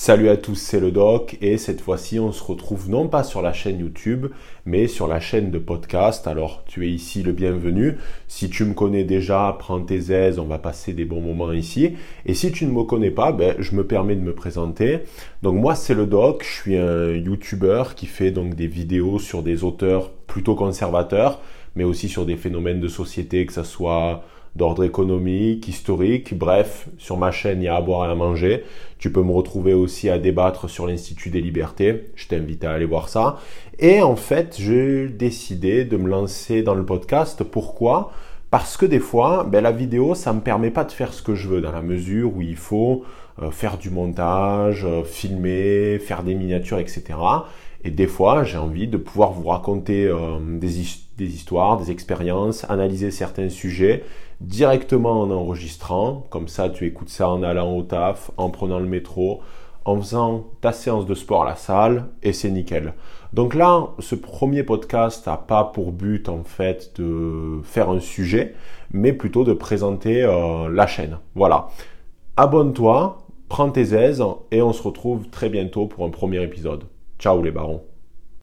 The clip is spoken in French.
Salut à tous, c'est le doc et cette fois-ci on se retrouve non pas sur la chaîne YouTube mais sur la chaîne de podcast. Alors tu es ici le bienvenu. Si tu me connais déjà, prends tes aises, on va passer des bons moments ici. Et si tu ne me connais pas, ben, je me permets de me présenter. Donc moi c'est le doc, je suis un YouTuber qui fait donc des vidéos sur des auteurs plutôt conservateurs mais aussi sur des phénomènes de société que ce soit d'ordre économique, historique, bref, sur ma chaîne, il y a à boire et à manger. Tu peux me retrouver aussi à débattre sur l'Institut des libertés. Je t'invite à aller voir ça. Et en fait, j'ai décidé de me lancer dans le podcast. Pourquoi? Parce que des fois, ben, la vidéo, ça me permet pas de faire ce que je veux dans la mesure où il faut euh, faire du montage, euh, filmer, faire des miniatures, etc. Et des fois, j'ai envie de pouvoir vous raconter euh, des histoires, des expériences, analyser certains sujets directement en enregistrant. Comme ça, tu écoutes ça en allant au taf, en prenant le métro, en faisant ta séance de sport à la salle, et c'est nickel. Donc là, ce premier podcast n'a pas pour but en fait de faire un sujet, mais plutôt de présenter euh, la chaîne. Voilà. Abonne-toi, prends tes aises, et on se retrouve très bientôt pour un premier épisode. Ciao les barons